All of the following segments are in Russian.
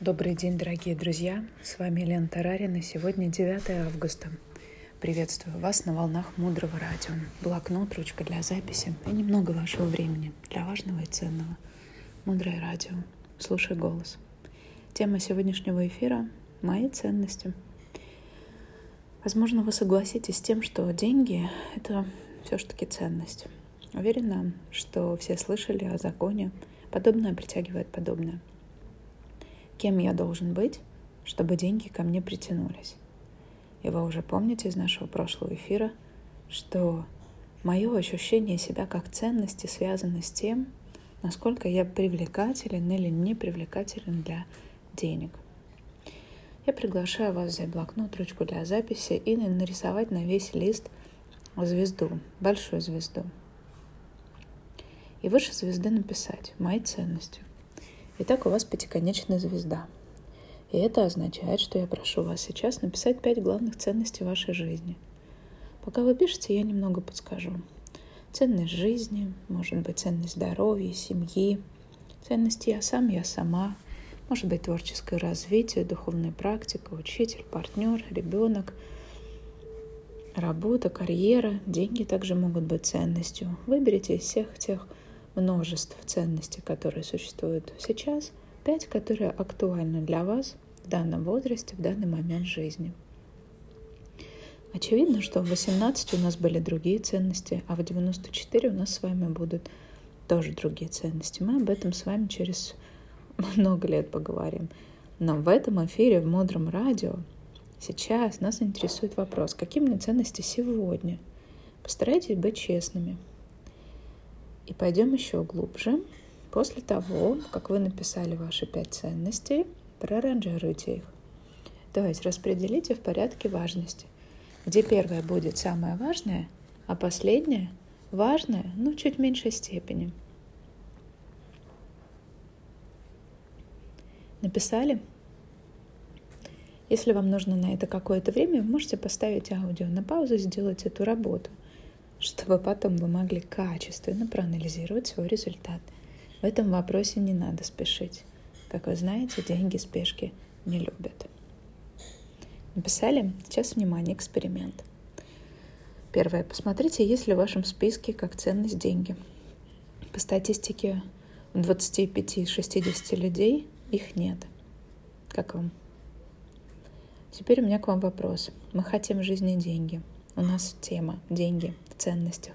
Добрый день, дорогие друзья! С вами Лена Тарарина. Сегодня 9 августа. Приветствую вас на волнах Мудрого Радио. Блокнот, ручка для записи и немного вашего времени для важного и ценного. Мудрое Радио. Слушай голос. Тема сегодняшнего эфира – мои ценности. Возможно, вы согласитесь с тем, что деньги – это все-таки ценность. Уверена, что все слышали о законе «подобное притягивает подобное». Кем я должен быть, чтобы деньги ко мне притянулись? И вы уже помните из нашего прошлого эфира, что мое ощущение себя как ценности связано с тем, насколько я привлекателен или не привлекателен для денег. Я приглашаю вас взять блокнот, ручку для записи и нарисовать на весь лист звезду, большую звезду. И выше звезды написать «Мои ценности». Итак, у вас пятиконечная звезда. И это означает, что я прошу вас сейчас написать пять главных ценностей вашей жизни. Пока вы пишете, я немного подскажу. Ценность жизни, может быть, ценность здоровья, семьи, ценность я сам, я сама, может быть, творческое развитие, духовная практика, учитель, партнер, ребенок, работа, карьера, деньги также могут быть ценностью. Выберите из всех тех множеств ценностей, которые существуют сейчас, пять, которые актуальны для вас в данном возрасте, в данный момент жизни. Очевидно, что в 18 у нас были другие ценности, а в 94 у нас с вами будут тоже другие ценности. Мы об этом с вами через много лет поговорим. Но в этом эфире, в Мудром радио, сейчас нас интересует вопрос, какие мне ценности сегодня? Постарайтесь быть честными – и пойдем еще глубже. После того, как вы написали ваши пять ценностей, проранжируйте их. То есть распределите в порядке важности, где первое будет самое важное, а последнее важное, но в чуть меньшей степени. Написали? Если вам нужно на это какое-то время, вы можете поставить аудио на паузу и сделать эту работу – чтобы потом вы могли качественно проанализировать свой результат. В этом вопросе не надо спешить. Как вы знаете, деньги спешки не любят. Написали? Сейчас, внимание, эксперимент. Первое. Посмотрите, есть ли в вашем списке как ценность деньги. По статистике 25-60 людей их нет. Как вам? Теперь у меня к вам вопрос. Мы хотим в жизни деньги – у нас тема деньги в ценностях.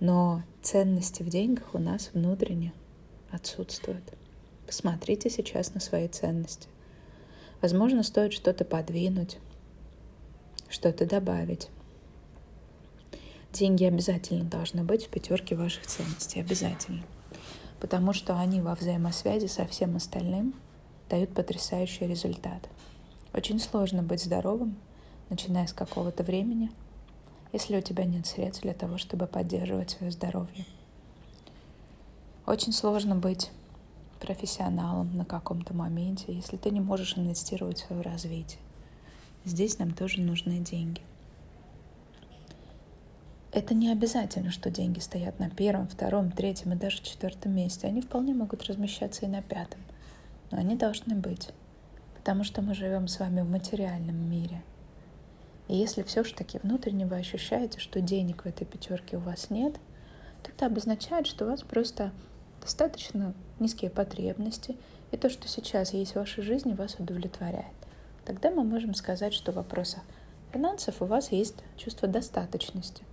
Но ценности в деньгах у нас внутренне отсутствуют. Посмотрите сейчас на свои ценности. Возможно, стоит что-то подвинуть, что-то добавить. Деньги обязательно должны быть в пятерке ваших ценностей, обязательно. Потому что они во взаимосвязи со всем остальным дают потрясающий результат. Очень сложно быть здоровым, начиная с какого-то времени, если у тебя нет средств для того, чтобы поддерживать свое здоровье. Очень сложно быть профессионалом на каком-то моменте, если ты не можешь инвестировать в свое развитие. Здесь нам тоже нужны деньги. Это не обязательно, что деньги стоят на первом, втором, третьем и даже четвертом месте. Они вполне могут размещаться и на пятом. Но они должны быть. Потому что мы живем с вами в материальном мире – и если все-таки внутренне вы ощущаете, что денег в этой пятерке у вас нет, то это обозначает, что у вас просто достаточно низкие потребности, и то, что сейчас есть в вашей жизни, вас удовлетворяет. Тогда мы можем сказать, что в вопросах финансов у вас есть чувство достаточности,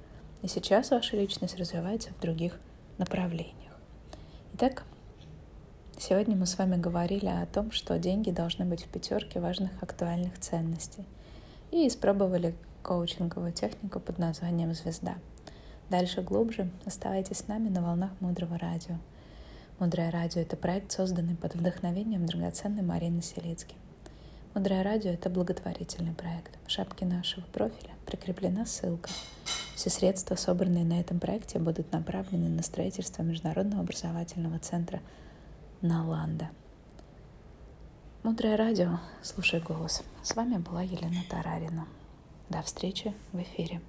и сейчас ваша личность развивается в других направлениях. Итак, сегодня мы с вами говорили о том, что деньги должны быть в пятерке важных актуальных ценностей – и испробовали коучинговую технику под названием «Звезда». Дальше глубже оставайтесь с нами на волнах Мудрого Радио. Мудрое Радио — это проект, созданный под вдохновением драгоценной Марины Селицки. Мудрое Радио — это благотворительный проект. В шапке нашего профиля прикреплена ссылка. Все средства, собранные на этом проекте, будут направлены на строительство Международного образовательного центра «Наланда». Мудрое радио, слушай голос. С вами была Елена Тарарина. До встречи в эфире.